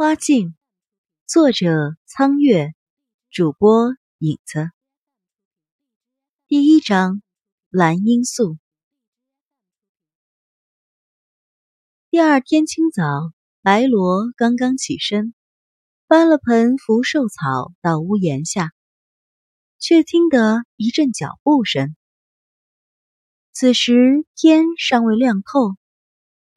花镜。作者苍月主播影子。第一章蓝罂粟。第二天清早白罗刚刚起身搬了盆福寿草到屋檐下却听得一阵脚步声。此时天尚未亮透